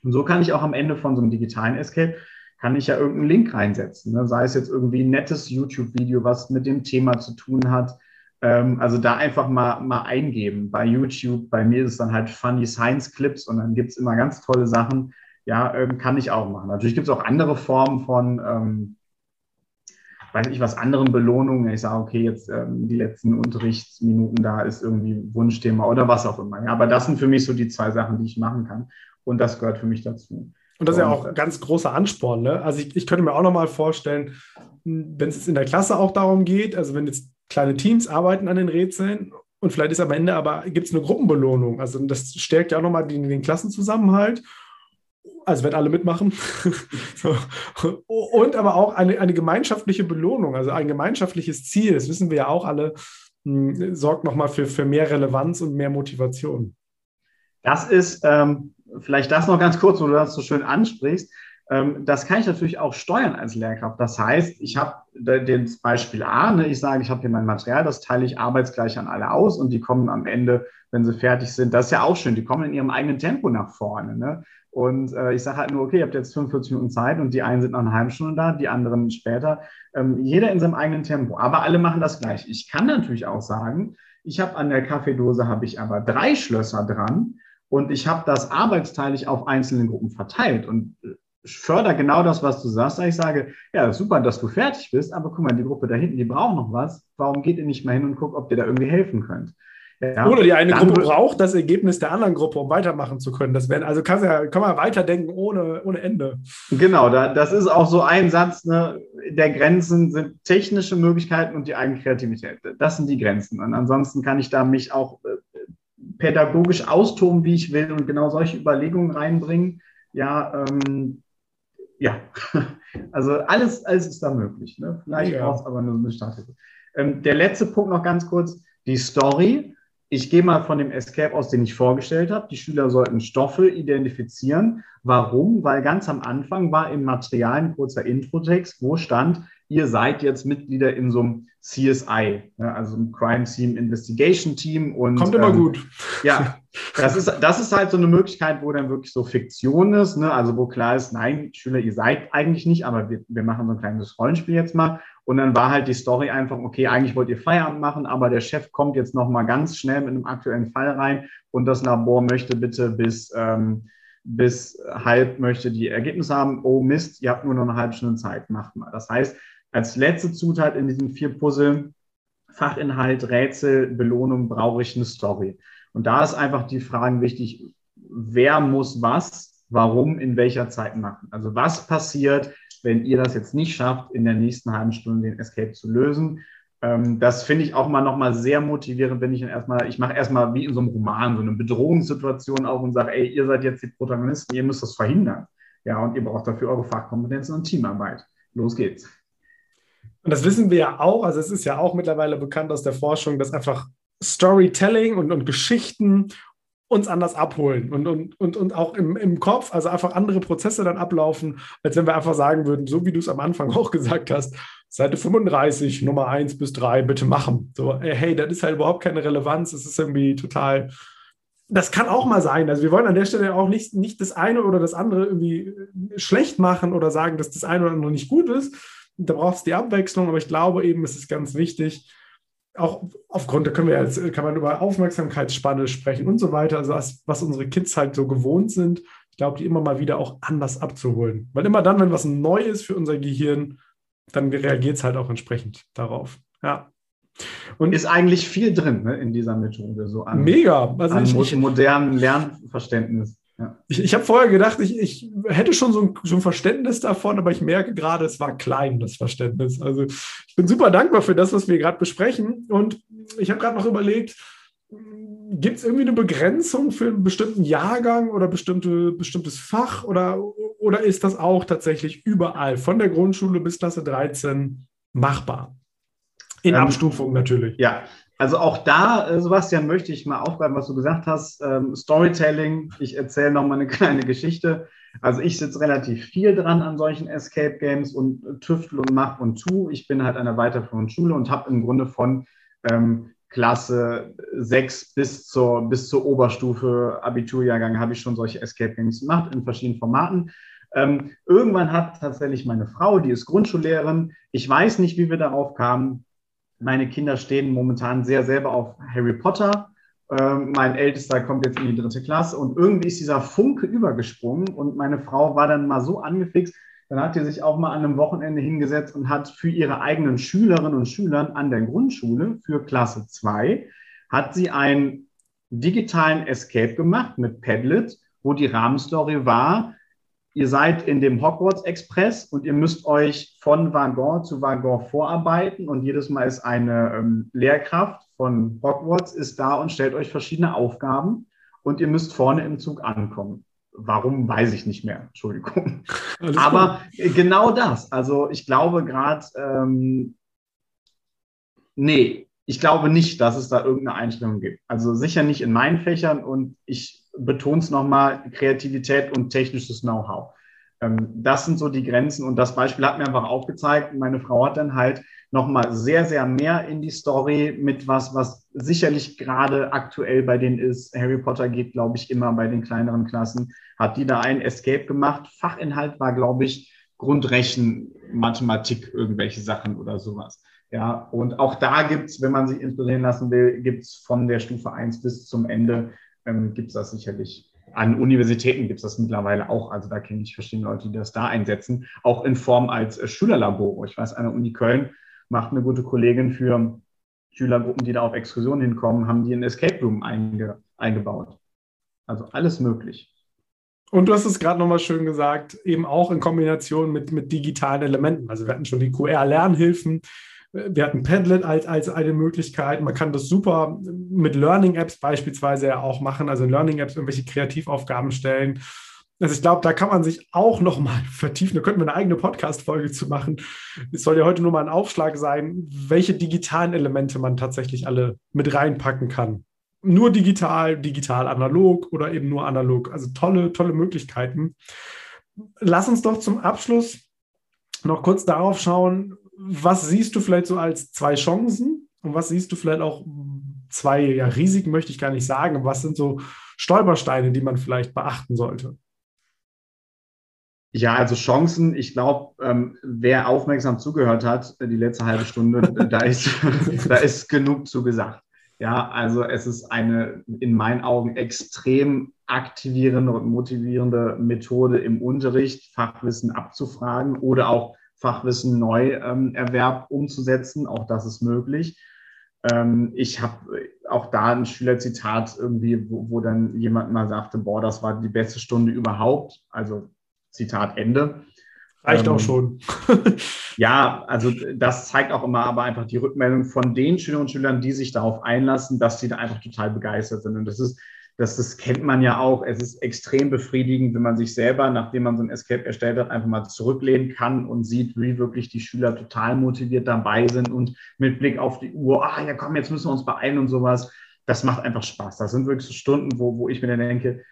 Und so kann ich auch am Ende von so einem digitalen Escape kann ich ja irgendeinen Link reinsetzen. Ne? Sei es jetzt irgendwie ein nettes YouTube-Video, was mit dem Thema zu tun hat. Ähm, also da einfach mal, mal eingeben bei YouTube. Bei mir ist es dann halt Funny Science Clips und dann gibt es immer ganz tolle Sachen. Ja, ähm, kann ich auch machen. Natürlich gibt es auch andere Formen von, ähm, weiß ich was, anderen Belohnungen. Ich sage, okay, jetzt ähm, die letzten Unterrichtsminuten da ist irgendwie Wunschthema oder was auch immer. Ja, aber das sind für mich so die zwei Sachen, die ich machen kann. Und das gehört für mich dazu. Und das ist ja auch ein ganz großer Ansporn. Ne? Also ich, ich könnte mir auch nochmal vorstellen, wenn es in der Klasse auch darum geht, also wenn jetzt kleine Teams arbeiten an den Rätseln und vielleicht ist am Ende aber, gibt es eine Gruppenbelohnung. Also das stärkt ja auch nochmal den, den Klassenzusammenhalt. Also wenn alle mitmachen. <laughs> so. Und aber auch eine, eine gemeinschaftliche Belohnung, also ein gemeinschaftliches Ziel, das wissen wir ja auch alle, mh, hm, sorgt nochmal für, für mehr Relevanz und mehr Motivation. Das ist ähm, vielleicht das noch ganz kurz, wo du das so schön ansprichst. Ähm, das kann ich natürlich auch steuern als Lehrkraft. Das heißt, ich habe das Beispiel A, ne, ich sage, ich habe hier mein Material, das teile ich arbeitsgleich an alle aus und die kommen am Ende, wenn sie fertig sind, das ist ja auch schön, die kommen in ihrem eigenen Tempo nach vorne. Ne? Und äh, ich sage halt nur, okay, ihr habt jetzt 45 Minuten Zeit und die einen sind nach einer halben Stunde da, die anderen später. Ähm, jeder in seinem eigenen Tempo, aber alle machen das gleich. Ich kann natürlich auch sagen, ich habe an der Kaffeedose habe ich aber drei Schlösser dran und ich habe das arbeitsteilig auf einzelne Gruppen verteilt und äh, fördere genau das, was du sagst. Ich sage, ja, super, dass du fertig bist, aber guck mal, die Gruppe da hinten, die braucht noch was. Warum geht ihr nicht mal hin und guckt, ob ihr da irgendwie helfen könnt? Ja, Oder die eine Gruppe braucht das Ergebnis der anderen Gruppe, um weitermachen zu können. Das werden, also kann, ja, kann man weiterdenken ohne, ohne Ende. Genau, da, das ist auch so ein Satz, ne, der Grenzen sind technische Möglichkeiten und die eigene Kreativität. Das sind die Grenzen. Und ansonsten kann ich da mich auch äh, pädagogisch austoben, wie ich will und genau solche Überlegungen reinbringen. Ja, ähm, ja, <laughs> also alles, alles ist da möglich. Ne? Vielleicht ja. braucht es aber nur eine Starthilfe. Ähm, der letzte Punkt noch ganz kurz, die Story. Ich gehe mal von dem Escape aus, den ich vorgestellt habe. Die Schüler sollten Stoffe identifizieren. Warum? Weil ganz am Anfang war im Material ein kurzer Introtext, wo stand, ihr seid jetzt Mitglieder in so einem CSI, ne, also ein Crime Scene Investigation Team. Und, Kommt immer ähm, gut. Ja, <laughs> das ist, das ist halt so eine Möglichkeit, wo dann wirklich so Fiktion ist, ne? also wo klar ist, nein, Schüler, ihr seid eigentlich nicht, aber wir, wir machen so ein kleines Rollenspiel jetzt mal. Und dann war halt die Story einfach, okay, eigentlich wollt ihr Feierabend machen, aber der Chef kommt jetzt noch mal ganz schnell mit einem aktuellen Fall rein und das Labor möchte bitte bis, ähm, bis halb möchte die Ergebnisse haben. Oh Mist, ihr habt nur noch eine halbe Stunde Zeit, macht mal. Das heißt, als letzte Zutat in diesen vier Puzzle, Fachinhalt, Rätsel, Belohnung, brauche ich eine Story. Und da ist einfach die Frage wichtig, wer muss was, warum, in welcher Zeit machen. Also was passiert, wenn ihr das jetzt nicht schafft, in der nächsten halben Stunde den Escape zu lösen. Ähm, das finde ich auch mal nochmal sehr motivierend, wenn ich dann erstmal, ich mache erstmal wie in so einem Roman so eine Bedrohungssituation auf und sage, ey, ihr seid jetzt die Protagonisten, ihr müsst das verhindern. Ja, und ihr braucht dafür eure Fachkompetenzen und Teamarbeit. Los geht's. Und das wissen wir ja auch, also es ist ja auch mittlerweile bekannt aus der Forschung, dass einfach Storytelling und, und Geschichten uns anders abholen und, und, und, und auch im, im Kopf, also einfach andere Prozesse dann ablaufen, als wenn wir einfach sagen würden, so wie du es am Anfang <laughs> auch gesagt hast, Seite 35, Nummer 1 bis 3, bitte machen. So, hey, das ist halt überhaupt keine Relevanz, das ist irgendwie total, das kann auch mal sein. Also wir wollen an der Stelle auch nicht, nicht das eine oder das andere irgendwie schlecht machen oder sagen, dass das eine oder andere nicht gut ist, da braucht es die Abwechslung, aber ich glaube eben, es ist ganz wichtig, auch aufgrund, da können wir jetzt, kann man über Aufmerksamkeitsspanne sprechen und so weiter, also was, unsere Kids halt so gewohnt sind, ich glaube, die immer mal wieder auch anders abzuholen. Weil immer dann, wenn was neu ist für unser Gehirn, dann reagiert es halt auch entsprechend darauf. Ja. Und ist eigentlich viel drin ne, in dieser Methode, so an, Mega. Also an ich, modernen Lernverständnis. Ja. Ich, ich habe vorher gedacht, ich, ich hätte schon so ein, so ein Verständnis davon, aber ich merke gerade, es war klein, das Verständnis. Also ich bin super dankbar für das, was wir gerade besprechen. Und ich habe gerade noch überlegt, gibt es irgendwie eine Begrenzung für einen bestimmten Jahrgang oder bestimmte, bestimmtes Fach oder, oder ist das auch tatsächlich überall, von der Grundschule bis Klasse 13, machbar? In ähm, Abstufung natürlich. Ja, also auch da, äh, Sebastian, möchte ich mal aufgreifen, was du gesagt hast. Ähm, Storytelling. Ich erzähle noch mal eine <laughs> kleine Geschichte. Also ich sitze relativ viel dran an solchen Escape Games und tüftel und mach und tu. Ich bin halt an der weiterführenden Schule und habe im Grunde von ähm, Klasse 6 bis zur, bis zur Oberstufe Abiturjahrgang habe ich schon solche Escape Games gemacht in verschiedenen Formaten. Ähm, irgendwann hat tatsächlich meine Frau, die ist Grundschullehrerin, ich weiß nicht, wie wir darauf kamen, Meine Kinder stehen momentan sehr selber auf Harry Potter. Ähm, mein Ältester kommt jetzt in die dritte Klasse und irgendwie ist dieser Funke übergesprungen und meine Frau war dann mal so angefixt, dann hat sie sich auch mal an einem Wochenende hingesetzt und hat für ihre eigenen Schülerinnen und Schüler an der Grundschule für Klasse 2 hat sie einen digitalen Escape gemacht mit Padlet, wo die Rahmenstory war, ihr seid in dem Hogwarts Express und ihr müsst euch von Waggon zu Waggon vorarbeiten und jedes Mal ist eine ähm, Lehrkraft von Hogwarts ist da und stellt euch verschiedene Aufgaben und ihr müsst vorne im Zug ankommen. Warum, weiß ich nicht mehr. Entschuldigung. <laughs> Alles Aber gut. genau das. Also ich glaube gerade, ähm, nee, ich glaube nicht, dass es da irgendeine Einstellung gibt. Also sicher nicht in meinen Fächern und ich betone nochmal, Kreativität und technisches Know-how. Ähm, das sind so die Grenzen und das Beispiel hat mir einfach aufgezeigt. Meine Frau hat dann halt nochmal sehr, sehr mehr in die Story mit was, was sicherlich gerade aktuell bei denen ist. Harry Potter geht, glaube ich, immer bei den kleineren Klassen. Hat die da ein Escape gemacht? Fachinhalt war, glaube ich, Grundrechen, Mathematik, irgendwelche Sachen oder sowas. Ja, und auch da gibt es, wenn man sich inspirieren lassen will, gibt es von der Stufe 1 bis zum Ende, ähm, gibt es das sicherlich. An Universitäten gibt es das mittlerweile auch. Also da kenne ich verschiedene Leute, die das da einsetzen, auch in Form als äh, Schülerlabor. Ich weiß, an der Uni Köln macht eine gute Kollegin für Schülergruppen, die da auf Exkursionen hinkommen, haben die einen Escape Room einge eingebaut. Also alles möglich. Und du hast es gerade nochmal schön gesagt, eben auch in Kombination mit, mit digitalen Elementen. Also wir hatten schon die QR-Lernhilfen, wir hatten Padlet als, als eine Möglichkeit. Man kann das super mit Learning-Apps beispielsweise auch machen, also in Learning-Apps irgendwelche Kreativaufgaben stellen. Also ich glaube, da kann man sich auch noch mal <laughs> vertiefen. Da könnten wir eine eigene Podcast-Folge zu machen. Es soll ja heute nur mal ein Aufschlag sein, welche digitalen Elemente man tatsächlich alle mit reinpacken kann. Nur digital, digital analog oder eben nur analog. Also tolle, tolle Möglichkeiten. Lass uns doch zum Abschluss noch kurz darauf schauen, was siehst du vielleicht so als zwei Chancen und was siehst du vielleicht auch zwei ja, Risiken, möchte ich gar nicht sagen. Was sind so Stolpersteine, die man vielleicht beachten sollte? Ja, also Chancen, ich glaube, ähm, wer aufmerksam zugehört hat, äh, die letzte halbe Stunde, <laughs> da, ist, da ist genug zu gesagt. Ja, also es ist eine in meinen Augen extrem aktivierende und motivierende Methode im Unterricht, Fachwissen abzufragen oder auch Fachwissen Neuerwerb ähm, umzusetzen. Auch das ist möglich. Ähm, ich habe auch da ein Schülerzitat irgendwie, wo, wo dann jemand mal sagte, boah, das war die beste Stunde überhaupt. Also Zitat Ende. Reicht ähm, auch schon. <laughs> ja, also das zeigt auch immer aber einfach die Rückmeldung von den Schülerinnen und Schülern, die sich darauf einlassen, dass sie da einfach total begeistert sind. Und das ist, das, das kennt man ja auch. Es ist extrem befriedigend, wenn man sich selber, nachdem man so ein Escape erstellt hat, einfach mal zurücklehnen kann und sieht, wie wirklich die Schüler total motiviert dabei sind und mit Blick auf die Uhr, ah ja komm, jetzt müssen wir uns beeilen und sowas. Das macht einfach Spaß. Das sind wirklich so Stunden, wo, wo ich mir dann denke,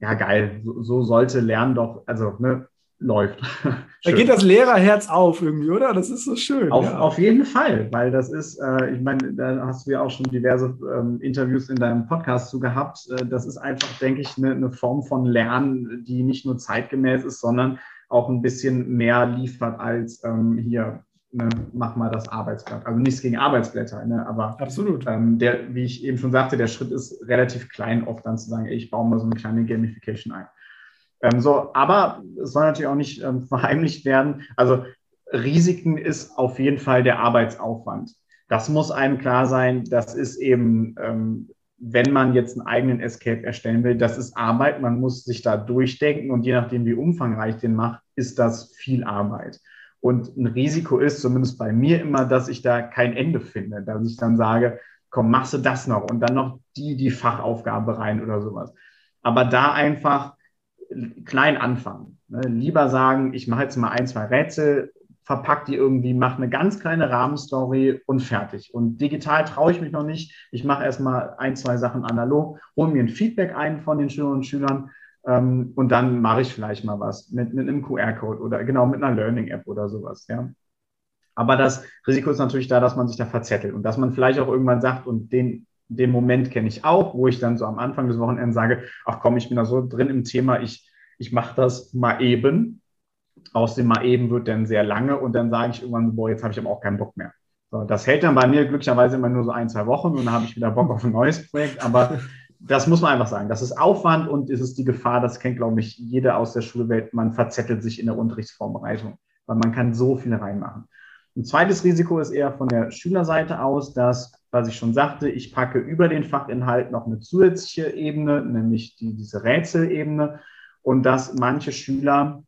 ja geil, so, so sollte Lernen doch, also ne, läuft. <laughs> da geht das Lehrerherz auf irgendwie, oder? Das ist so schön. Auf, ja. auf jeden Fall, weil das ist, äh, ich meine, da hast du ja auch schon diverse ähm, Interviews in deinem Podcast zu gehabt. Äh, das ist einfach, denke ich, eine, eine Form von Lernen, die nicht nur zeitgemäß ist, sondern auch ein bisschen mehr liefert als ähm, hier ne, mach mal das Arbeitsblatt. Also nichts gegen Arbeitsblätter, ne, aber absolut. Ähm, der, wie ich eben schon sagte, der Schritt ist relativ klein, oft dann zu sagen, ey, ich baue mal so eine kleine Gamification ein. Ähm, so, aber es soll natürlich auch nicht ähm, <laughs> verheimlicht werden. Also Risiken ist auf jeden Fall der Arbeitsaufwand. Das muss einem klar sein. Das ist eben, ähm, wenn man jetzt einen eigenen Escape erstellen will, das ist Arbeit. Man muss sich da durchdenken und je nachdem, wie umfangreich den macht, ist das viel Arbeit. Und ein Risiko ist, zumindest bei mir immer, dass ich da kein Ende finde, dass ich dann sage, komm, machst du das noch und dann noch die, die Fachaufgabe rein oder sowas. Aber da einfach klein anfangen. Ne? Lieber sagen, ich mache jetzt mal ein, zwei Rätsel, verpack die irgendwie, mache eine ganz kleine Rahmenstory und fertig. Und digital traue ich mich noch nicht. Ich mache erstmal ein, zwei Sachen analog, hole mir ein Feedback ein von den Schülerinnen und Schülern ähm, und dann mache ich vielleicht mal was mit, mit einem QR-Code oder genau mit einer Learning-App oder sowas. Ja. Aber das Risiko ist natürlich da, dass man sich da verzettelt und dass man vielleicht auch irgendwann sagt, und den, den Moment kenne ich auch, wo ich dann so am Anfang des Wochenends sage, ach komm, ich bin da so drin im Thema, ich, ich mache das mal eben. Aus dem mal eben wird dann sehr lange und dann sage ich irgendwann, boah, jetzt habe ich aber auch keinen Bock mehr. So, das hält dann bei mir glücklicherweise immer nur so ein, zwei Wochen und dann habe ich wieder Bock auf ein neues Projekt. Aber das muss man einfach sagen. Das ist Aufwand und es ist die Gefahr, das kennt, glaube ich, jeder aus der Schulwelt, man verzettelt sich in der Unterrichtsvorbereitung, weil man kann so viel reinmachen. Ein zweites Risiko ist eher von der Schülerseite aus, dass, was ich schon sagte, ich packe über den Fachinhalt noch eine zusätzliche Ebene, nämlich die, diese Rätselebene und dass manche Schüler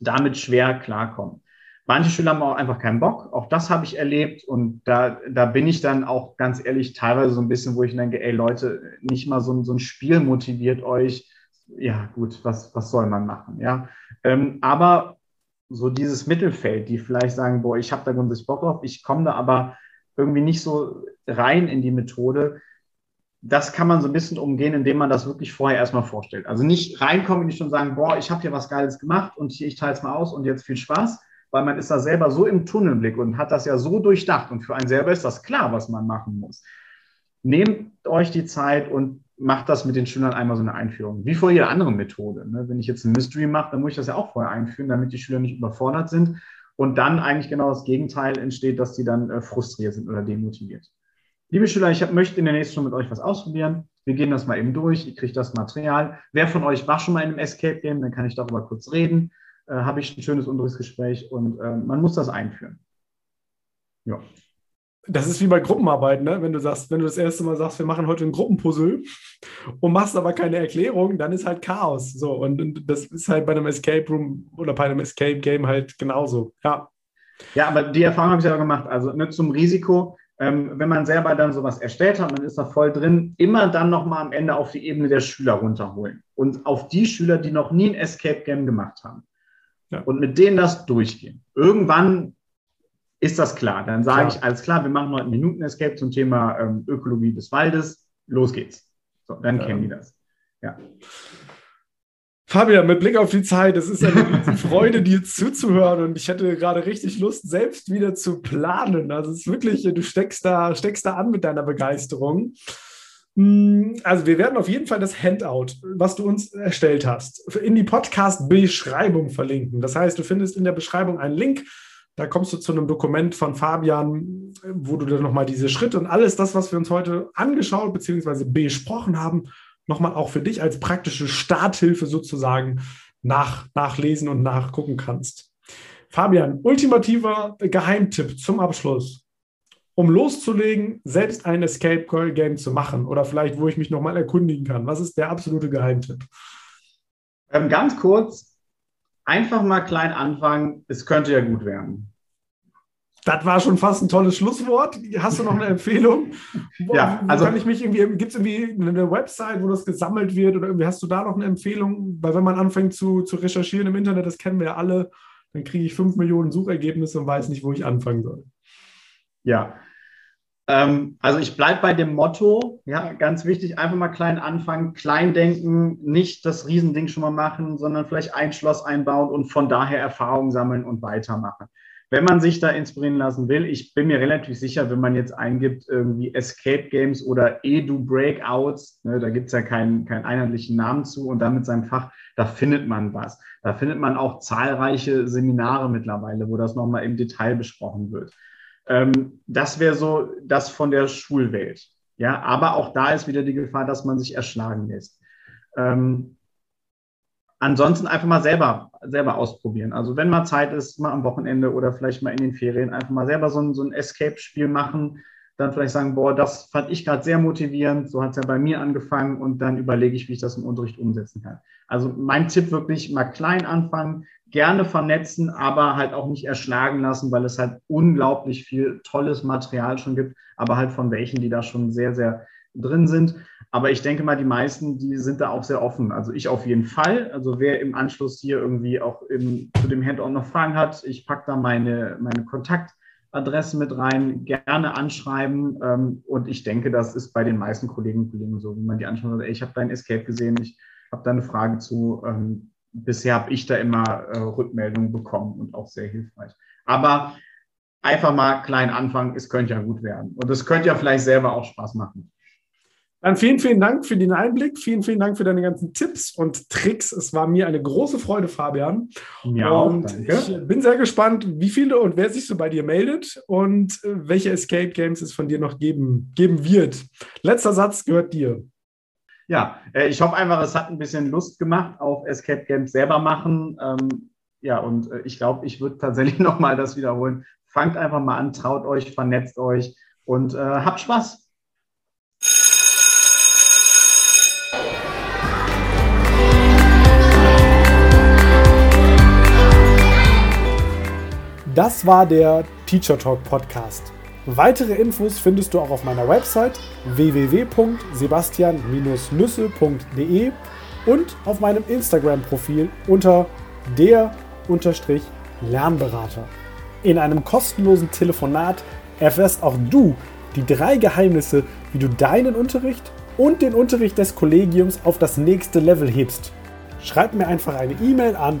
damit schwer klarkommen. Manche Schüler haben auch einfach keinen Bock. Auch das habe ich erlebt. Und da, da bin ich dann auch ganz ehrlich teilweise so ein bisschen, wo ich denke, ey Leute, nicht mal so, so ein Spiel motiviert euch. Ja, gut, was, was soll man machen? Ja, ähm, aber so dieses Mittelfeld, die vielleicht sagen, boah, ich habe da grundsätzlich Bock drauf, ich komme da aber irgendwie nicht so rein in die Methode. Das kann man so ein bisschen umgehen, indem man das wirklich vorher erstmal vorstellt. Also nicht reinkommen und nicht schon sagen, boah, ich habe hier was Geiles gemacht und hier, ich teile es mal aus und jetzt viel Spaß, weil man ist da selber so im Tunnelblick und hat das ja so durchdacht und für einen selber ist das klar, was man machen muss. Nehmt euch die Zeit und macht das mit den Schülern einmal so eine Einführung. Wie vor jeder anderen Methode. Ne? Wenn ich jetzt ein Mystery mache, dann muss ich das ja auch vorher einführen, damit die Schüler nicht überfordert sind und dann eigentlich genau das Gegenteil entsteht, dass sie dann äh, frustriert sind oder demotiviert. Liebe Schüler, ich hab, möchte in der nächsten Stunde mit euch was ausprobieren. Wir gehen das mal eben durch. Ihr kriegt das Material. Wer von euch war schon mal in einem Escape Game? Dann kann ich darüber kurz reden äh, habe ich ein schönes Unterrichtsgespräch und äh, man muss das einführen. Ja. Das ist wie bei Gruppenarbeit, ne? Wenn du sagst, wenn du das erste Mal sagst, wir machen heute ein Gruppenpuzzle und machst aber keine Erklärung, dann ist halt Chaos. So, und, und das ist halt bei einem Escape Room oder bei einem Escape Game halt genauso. Ja. Ja, aber die Erfahrung habe ich selber gemacht. Also ne, zum Risiko, ähm, wenn man selber dann sowas erstellt hat, man ist da voll drin, immer dann nochmal am Ende auf die Ebene der Schüler runterholen. Und auf die Schüler, die noch nie ein Escape Game gemacht haben. Ja. Und mit denen das durchgehen. Irgendwann ist das klar. Dann sage ich, alles klar, wir machen heute einen Minuten-Escape zum Thema ähm, Ökologie des Waldes. Los geht's. So, dann ja. kennen die das. Ja. Fabian, mit Blick auf die Zeit, es ist eine Freude, dir zuzuhören und ich hätte gerade richtig Lust, selbst wieder zu planen. Also es ist wirklich, du steckst da, steckst da an mit deiner Begeisterung. Hm, also wir werden auf jeden Fall das Handout, was du uns erstellt hast, in die Podcast-Beschreibung verlinken. Das heißt, du findest in der Beschreibung einen Link. Da kommst du zu einem Dokument von Fabian, wo du dann nochmal diese Schritte und alles das, was wir uns heute angeschaut bzw. besprochen haben, nochmal auch für dich als praktische Starthilfe sozusagen nach, nachlesen und nachgucken kannst. Fabian, ultimativer Geheimtipp zum Abschluss um loszulegen, selbst ein Escape Game zu machen? Oder vielleicht, wo ich mich nochmal erkundigen kann. Was ist der absolute Geheimtipp? Ähm, ganz kurz, einfach mal klein anfangen. Es könnte ja gut werden. Das war schon fast ein tolles Schlusswort. Hast du noch eine Empfehlung? ja, also kann ich mich irgendwie, gibt es irgendwie eine Website, wo das gesammelt wird oder irgendwie hast du da noch eine Empfehlung? Weil wenn man anfängt zu, zu recherchieren im Internet, das kennen wir ja alle, dann kriege ich fünf Millionen Suchergebnisse und weiß nicht, wo ich anfangen soll. Ja, ähm, also ich bleibe bei dem Motto, ja, ganz wichtig, einfach mal klein anfangen, klein denken, nicht das Riesending schon mal machen, sondern vielleicht ein Schloss einbauen und von daher Erfahrungen sammeln und weitermachen. Wenn man sich da inspirieren lassen will, ich bin mir relativ sicher, wenn man jetzt eingibt, irgendwie Escape Games oder Edu Breakouts, ne, da gibt es ja keinen, keinen einheitlichen Namen zu und dann mit seinem Fach, da findet man was. Da findet man auch zahlreiche Seminare mittlerweile, wo das nochmal im Detail besprochen wird. Ähm, das wäre so das von der Schulwelt. Ja, aber auch da ist wieder die Gefahr, dass man sich erschlagen lässt. Ähm, ansonsten einfach mal selber, selber ausprobieren. Also wenn mal Zeit ist, mal am Wochenende oder vielleicht mal in den Ferien einfach mal selber so ein, so ein Escape-Spiel machen, dann vielleicht sagen, boah, das fand ich gerade sehr motivierend, so hat es ja bei mir angefangen und dann überlege ich, wie ich das im Unterricht umsetzen kann. Also mein Tipp wirklich mal klein anfangen, gerne vernetzen, aber halt auch nicht erschlagen lassen, weil es halt unglaublich viel tolles Material schon gibt, aber halt von welchen, die da schon sehr, sehr drin sind. Aber ich denke mal, die meisten, die sind da auch sehr offen. Also ich auf jeden Fall. Also wer im Anschluss hier irgendwie auch im, zu dem Handout noch Fragen hat, ich packe da meine, meine Kontakt Adresse mit rein, gerne anschreiben. Ähm, und ich denke, das ist bei den meisten Kolleginnen und Kollegen so, wenn man die anschaut, ey, ich habe dein Escape gesehen, ich habe da eine Frage zu. Ähm, bisher habe ich da immer äh, Rückmeldungen bekommen und auch sehr hilfreich. Aber einfach mal klein anfangen, es könnte ja gut werden. Und es könnte ja vielleicht selber auch Spaß machen. Dann vielen, vielen Dank für den Einblick. Vielen, vielen Dank für deine ganzen Tipps und Tricks. Es war mir eine große Freude, Fabian. Ja, und danke. ich bin sehr gespannt, wie viele und wer sich so bei dir meldet und äh, welche Escape Games es von dir noch geben, geben wird. Letzter Satz gehört dir. Ja, äh, ich hoffe einfach, es hat ein bisschen Lust gemacht auf Escape Games selber machen. Ähm, ja, und äh, ich glaube, ich würde tatsächlich <laughs> nochmal das wiederholen. Fangt einfach mal an, traut euch, vernetzt euch und habt Spaß. Das war der Teacher Talk Podcast. Weitere Infos findest du auch auf meiner Website www.sebastian-nüsse.de und auf meinem Instagram-Profil unter der-lernberater. In einem kostenlosen Telefonat erfährst auch du die drei Geheimnisse, wie du deinen Unterricht und den Unterricht des Kollegiums auf das nächste Level hebst. Schreib mir einfach eine E-Mail an